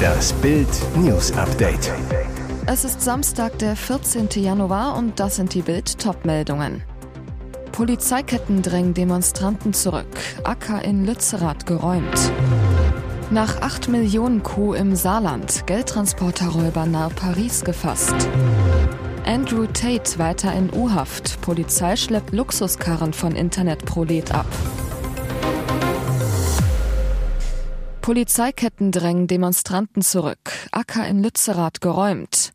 Das Bild News Update. Es ist Samstag, der 14. Januar und das sind die Bild Topmeldungen. Polizeiketten drängen Demonstranten zurück. Acker in Lützerath geräumt. Nach 8 Millionen Kuh im Saarland. Geldtransporterräuber nahe Paris gefasst. Andrew Tate weiter in U-Haft. Polizei schleppt Luxuskarren von Internetprolet ab. Polizeiketten drängen Demonstranten zurück. Acker in Lützerath geräumt.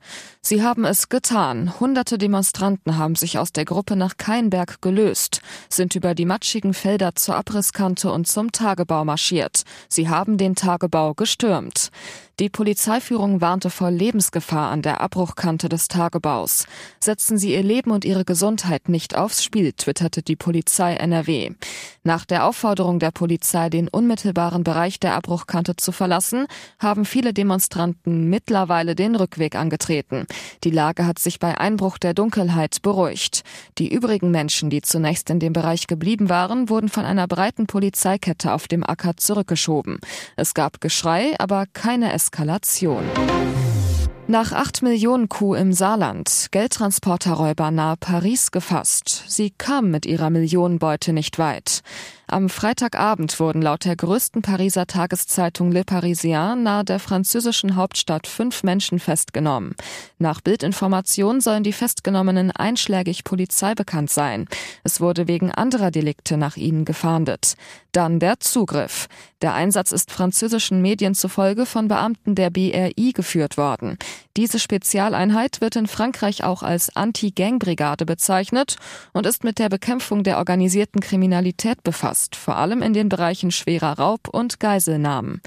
Sie haben es getan. Hunderte Demonstranten haben sich aus der Gruppe nach Keinberg gelöst, sind über die matschigen Felder zur Abrisskante und zum Tagebau marschiert. Sie haben den Tagebau gestürmt. Die Polizeiführung warnte vor Lebensgefahr an der Abbruchkante des Tagebaus. Setzen Sie Ihr Leben und Ihre Gesundheit nicht aufs Spiel, twitterte die Polizei NRW. Nach der Aufforderung der Polizei, den unmittelbaren Bereich der Abbruchkante zu verlassen, haben viele Demonstranten mittlerweile den Rückweg angetreten. Die Lage hat sich bei Einbruch der Dunkelheit beruhigt. Die übrigen Menschen, die zunächst in dem Bereich geblieben waren, wurden von einer breiten Polizeikette auf dem Acker zurückgeschoben. Es gab Geschrei, aber keine Eskalation. Nach 8 Millionen Kuh im Saarland, Geldtransporterräuber nahe Paris gefasst. Sie kamen mit ihrer Millionenbeute nicht weit. Am Freitagabend wurden laut der größten Pariser Tageszeitung Le Parisien nahe der französischen Hauptstadt fünf Menschen festgenommen. Nach Bildinformation sollen die Festgenommenen einschlägig Polizei bekannt sein. Es wurde wegen anderer Delikte nach ihnen gefahndet. Dann der Zugriff. Der Einsatz ist französischen Medien zufolge von Beamten der BRI geführt worden. Diese Spezialeinheit wird in Frankreich auch als Anti-Gang-Brigade bezeichnet und ist mit der Bekämpfung der organisierten Kriminalität befasst, vor allem in den Bereichen schwerer Raub und Geiselnahmen.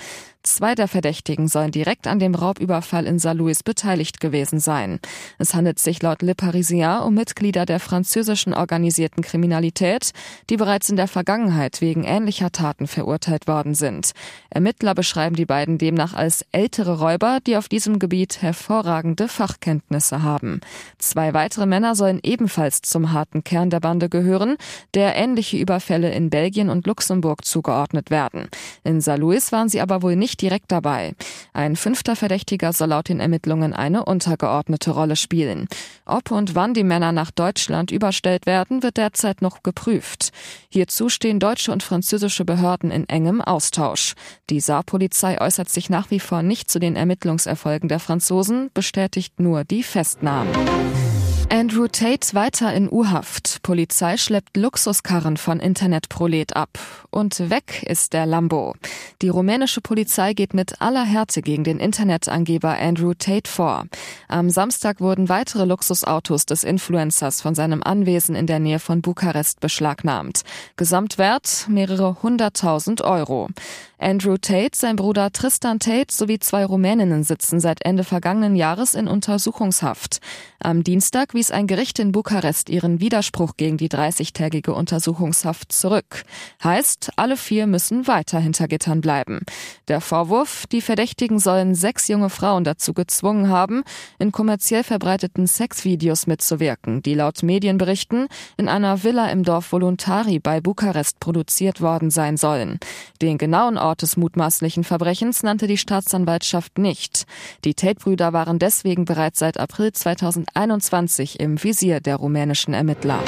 Zwei der Verdächtigen sollen direkt an dem Raubüberfall in Saarlouis beteiligt gewesen sein. Es handelt sich laut Le Parisien um Mitglieder der französischen organisierten Kriminalität, die bereits in der Vergangenheit wegen ähnlicher Taten verurteilt worden sind. Ermittler beschreiben die beiden demnach als ältere Räuber, die auf diesem Gebiet hervorragende Fachkenntnisse haben. Zwei weitere Männer sollen ebenfalls zum harten Kern der Bande gehören, der ähnliche Überfälle in Belgien und Luxemburg zugeordnet werden. In Saarlouis waren sie aber wohl nicht direkt dabei. Ein fünfter Verdächtiger soll laut den Ermittlungen eine untergeordnete Rolle spielen. Ob und wann die Männer nach Deutschland überstellt werden, wird derzeit noch geprüft. Hierzu stehen deutsche und französische Behörden in engem Austausch. Die Saarpolizei äußert sich nach wie vor nicht zu den Ermittlungserfolgen der Franzosen, bestätigt nur die Festnahmen. Andrew Tate weiter in U-Haft. Polizei schleppt Luxuskarren von Internetprolet ab. Und weg ist der Lambo. Die rumänische Polizei geht mit aller Härte gegen den Internetangeber Andrew Tate vor. Am Samstag wurden weitere Luxusautos des Influencers von seinem Anwesen in der Nähe von Bukarest beschlagnahmt. Gesamtwert mehrere hunderttausend Euro. Andrew Tate, sein Bruder Tristan Tate sowie zwei Rumäninnen sitzen seit Ende vergangenen Jahres in Untersuchungshaft. Am Dienstag wies ein Gericht in Bukarest ihren Widerspruch gegen die 30-tägige Untersuchungshaft zurück. Heißt, alle vier müssen weiter hinter Gittern bleiben. Der Vorwurf, die Verdächtigen sollen sechs junge Frauen dazu gezwungen haben, in kommerziell verbreiteten Sexvideos mitzuwirken, die laut Medienberichten in einer Villa im Dorf Voluntari bei Bukarest produziert worden sein sollen. Den genauen Ort des mutmaßlichen Verbrechens nannte die Staatsanwaltschaft nicht. Die Tate-Brüder waren deswegen bereits seit April 2021 im Visier der rumänischen Ermittler.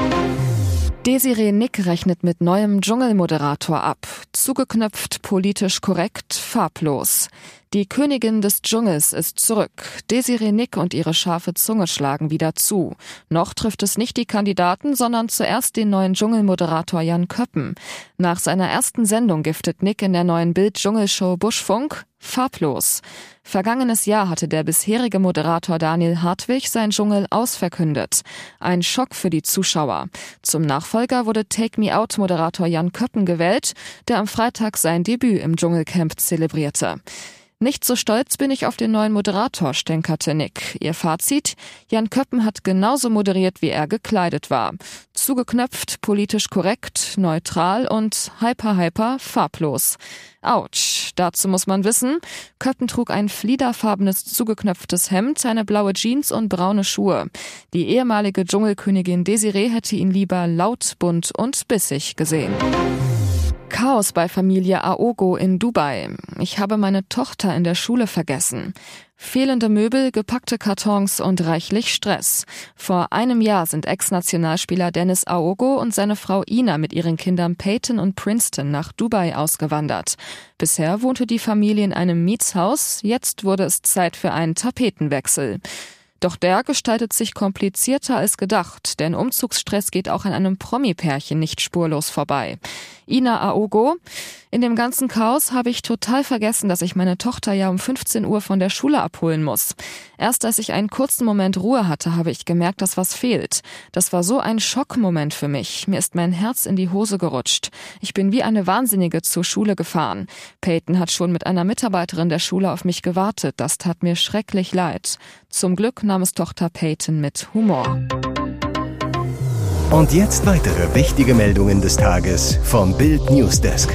Desiree Nick rechnet mit neuem Dschungelmoderator ab. Zugeknöpft, politisch korrekt, farblos. Die Königin des Dschungels ist zurück. Desiree Nick und ihre scharfe Zunge schlagen wieder zu. Noch trifft es nicht die Kandidaten, sondern zuerst den neuen Dschungelmoderator Jan Köppen. Nach seiner ersten Sendung giftet Nick in der neuen Bild-Dschungelshow Buschfunk farblos. Vergangenes Jahr hatte der bisherige Moderator Daniel Hartwig sein Dschungel ausverkündet. Ein Schock für die Zuschauer. Zum Nachfolger wurde Take Me Out Moderator Jan Köppen gewählt, der am Freitag sein Debüt im Dschungelcamp zelebrierte. Nicht so stolz bin ich auf den neuen Moderator, stänkerte Nick. Ihr Fazit? Jan Köppen hat genauso moderiert, wie er gekleidet war. Zugeknöpft, politisch korrekt, neutral und hyper hyper farblos. Autsch. Dazu muss man wissen, Köppen trug ein fliederfarbenes zugeknöpftes Hemd, eine blaue Jeans und braune Schuhe. Die ehemalige Dschungelkönigin Desiree hätte ihn lieber laut, bunt und bissig gesehen. Chaos bei Familie Aogo in Dubai. Ich habe meine Tochter in der Schule vergessen. Fehlende Möbel, gepackte Kartons und reichlich Stress. Vor einem Jahr sind Ex-Nationalspieler Dennis Aogo und seine Frau Ina mit ihren Kindern Peyton und Princeton nach Dubai ausgewandert. Bisher wohnte die Familie in einem Mietshaus, jetzt wurde es Zeit für einen Tapetenwechsel. Doch der gestaltet sich komplizierter als gedacht, denn Umzugsstress geht auch an einem Promi-Pärchen nicht spurlos vorbei. Ina Aogo, in dem ganzen Chaos habe ich total vergessen, dass ich meine Tochter ja um 15 Uhr von der Schule abholen muss. Erst als ich einen kurzen Moment Ruhe hatte, habe ich gemerkt, dass was fehlt. Das war so ein Schockmoment für mich. Mir ist mein Herz in die Hose gerutscht. Ich bin wie eine Wahnsinnige zur Schule gefahren. Peyton hat schon mit einer Mitarbeiterin der Schule auf mich gewartet. Das tat mir schrecklich leid. Zum Glück nahm es Tochter Peyton mit Humor. Und jetzt weitere wichtige Meldungen des Tages vom Bild Newsdesk.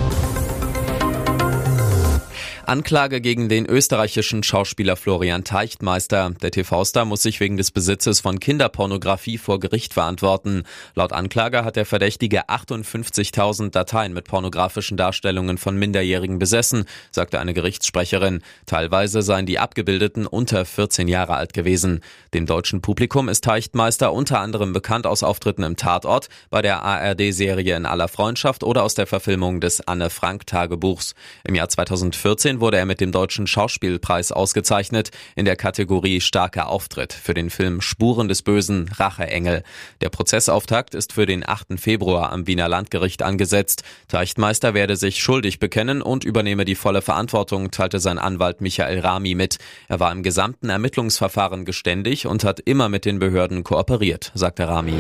Anklage gegen den österreichischen Schauspieler Florian Teichtmeister. Der TV-Star muss sich wegen des Besitzes von Kinderpornografie vor Gericht verantworten. Laut Anklage hat der Verdächtige 58.000 Dateien mit pornografischen Darstellungen von Minderjährigen besessen, sagte eine Gerichtssprecherin. Teilweise seien die Abgebildeten unter 14 Jahre alt gewesen. Dem deutschen Publikum ist Teichtmeister unter anderem bekannt aus Auftritten im Tatort, bei der ARD-Serie In aller Freundschaft oder aus der Verfilmung des Anne-Frank-Tagebuchs. Im Jahr 2014 2019 wurde er mit dem Deutschen Schauspielpreis ausgezeichnet in der Kategorie Starker Auftritt für den Film Spuren des Bösen Racheengel. Der Prozessauftakt ist für den 8. Februar am Wiener Landgericht angesetzt. Teichtmeister werde sich schuldig bekennen und übernehme die volle Verantwortung, teilte sein Anwalt Michael Rami mit. Er war im gesamten Ermittlungsverfahren geständig und hat immer mit den Behörden kooperiert, sagte Rami.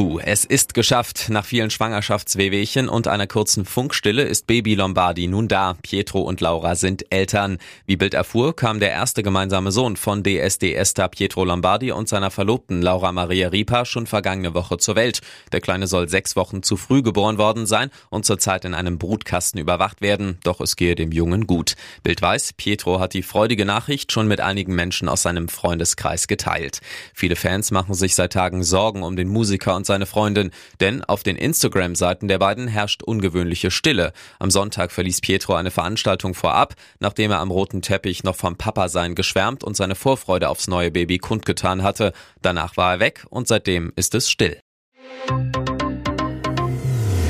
Puh, es ist geschafft. Nach vielen Schwangerschaftswehwehchen und einer kurzen Funkstille ist Baby Lombardi nun da. Pietro und Laura sind Eltern. Wie Bild erfuhr, kam der erste gemeinsame Sohn von DSD-Star Pietro Lombardi und seiner Verlobten Laura Maria Ripa schon vergangene Woche zur Welt. Der Kleine soll sechs Wochen zu früh geboren worden sein und zurzeit in einem Brutkasten überwacht werden. Doch es gehe dem Jungen gut. Bild weiß, Pietro hat die freudige Nachricht schon mit einigen Menschen aus seinem Freundeskreis geteilt. Viele Fans machen sich seit Tagen Sorgen um den Musiker und seine Freundin, denn auf den Instagram-Seiten der beiden herrscht ungewöhnliche Stille. Am Sonntag verließ Pietro eine Veranstaltung vorab, nachdem er am roten Teppich noch vom Papa-Sein geschwärmt und seine Vorfreude aufs neue Baby kundgetan hatte. Danach war er weg und seitdem ist es still.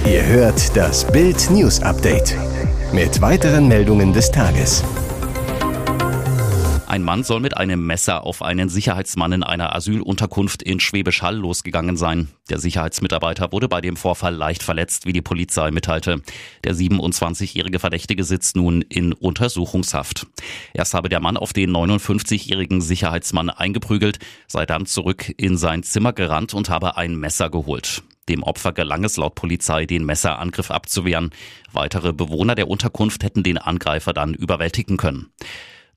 Ihr hört das Bild News Update mit weiteren Meldungen des Tages. Ein Mann soll mit einem Messer auf einen Sicherheitsmann in einer Asylunterkunft in Schwäbisch Hall losgegangen sein. Der Sicherheitsmitarbeiter wurde bei dem Vorfall leicht verletzt, wie die Polizei mitteilte. Der 27-jährige Verdächtige sitzt nun in Untersuchungshaft. Erst habe der Mann auf den 59-jährigen Sicherheitsmann eingeprügelt, sei dann zurück in sein Zimmer gerannt und habe ein Messer geholt. Dem Opfer gelang es laut Polizei, den Messerangriff abzuwehren. Weitere Bewohner der Unterkunft hätten den Angreifer dann überwältigen können.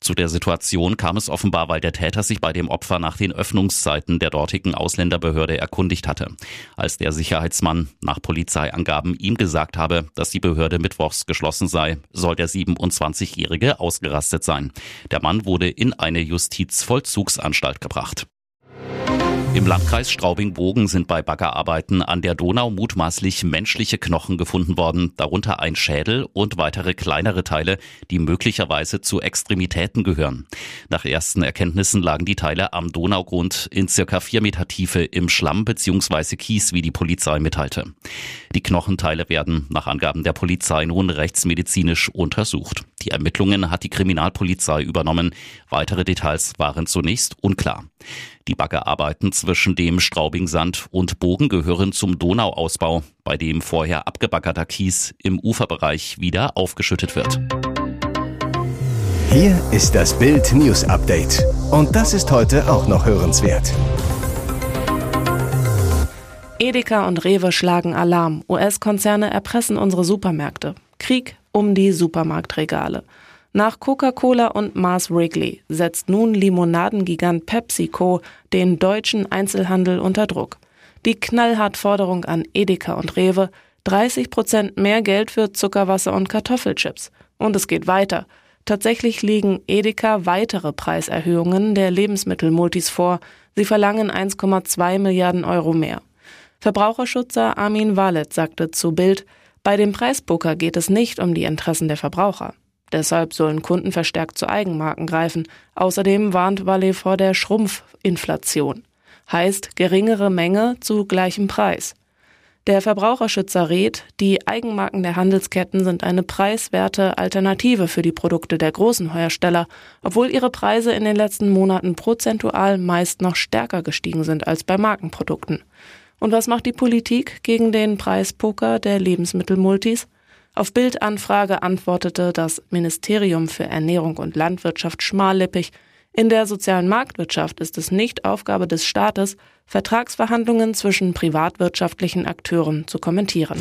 Zu der Situation kam es offenbar, weil der Täter sich bei dem Opfer nach den Öffnungszeiten der dortigen Ausländerbehörde erkundigt hatte. Als der Sicherheitsmann nach Polizeiangaben ihm gesagt habe, dass die Behörde mittwochs geschlossen sei, soll der 27-Jährige ausgerastet sein. Der Mann wurde in eine Justizvollzugsanstalt gebracht. Im Landkreis Straubing-Bogen sind bei Baggerarbeiten an der Donau mutmaßlich menschliche Knochen gefunden worden, darunter ein Schädel und weitere kleinere Teile, die möglicherweise zu Extremitäten gehören. Nach ersten Erkenntnissen lagen die Teile am Donaugrund in circa vier Meter Tiefe im Schlamm bzw. Kies, wie die Polizei mitteilte. Die Knochenteile werden nach Angaben der Polizei nun rechtsmedizinisch untersucht. Die Ermittlungen hat die Kriminalpolizei übernommen. Weitere Details waren zunächst unklar. Die Baggerarbeiten zwischen dem Straubingsand und Bogen gehören zum Donauausbau, bei dem vorher abgebaggerter Kies im Uferbereich wieder aufgeschüttet wird. Hier ist das Bild News Update. Und das ist heute auch noch hörenswert. Edeka und Rewe schlagen Alarm. US-Konzerne erpressen unsere Supermärkte. Krieg um die Supermarktregale. Nach Coca-Cola und Mars Wrigley setzt nun Limonadengigant PepsiCo den deutschen Einzelhandel unter Druck. Die knallhart Forderung an Edeka und Rewe 30 Prozent mehr Geld für Zuckerwasser und Kartoffelchips. Und es geht weiter. Tatsächlich liegen Edeka weitere Preiserhöhungen der Lebensmittelmultis vor. Sie verlangen 1,2 Milliarden Euro mehr. Verbraucherschützer Armin Wallet sagte zu Bild, Bei dem Preispoker geht es nicht um die Interessen der Verbraucher. Deshalb sollen Kunden verstärkt zu Eigenmarken greifen. Außerdem warnt Wallet vor der Schrumpfinflation. Heißt geringere Menge zu gleichem Preis. Der Verbraucherschützer rät, die Eigenmarken der Handelsketten sind eine preiswerte Alternative für die Produkte der großen Hersteller, obwohl ihre Preise in den letzten Monaten prozentual meist noch stärker gestiegen sind als bei Markenprodukten. Und was macht die Politik gegen den Preispoker der Lebensmittelmultis? Auf Bildanfrage antwortete das Ministerium für Ernährung und Landwirtschaft schmallippig, in der sozialen Marktwirtschaft ist es nicht Aufgabe des Staates, Vertragsverhandlungen zwischen privatwirtschaftlichen Akteuren zu kommentieren.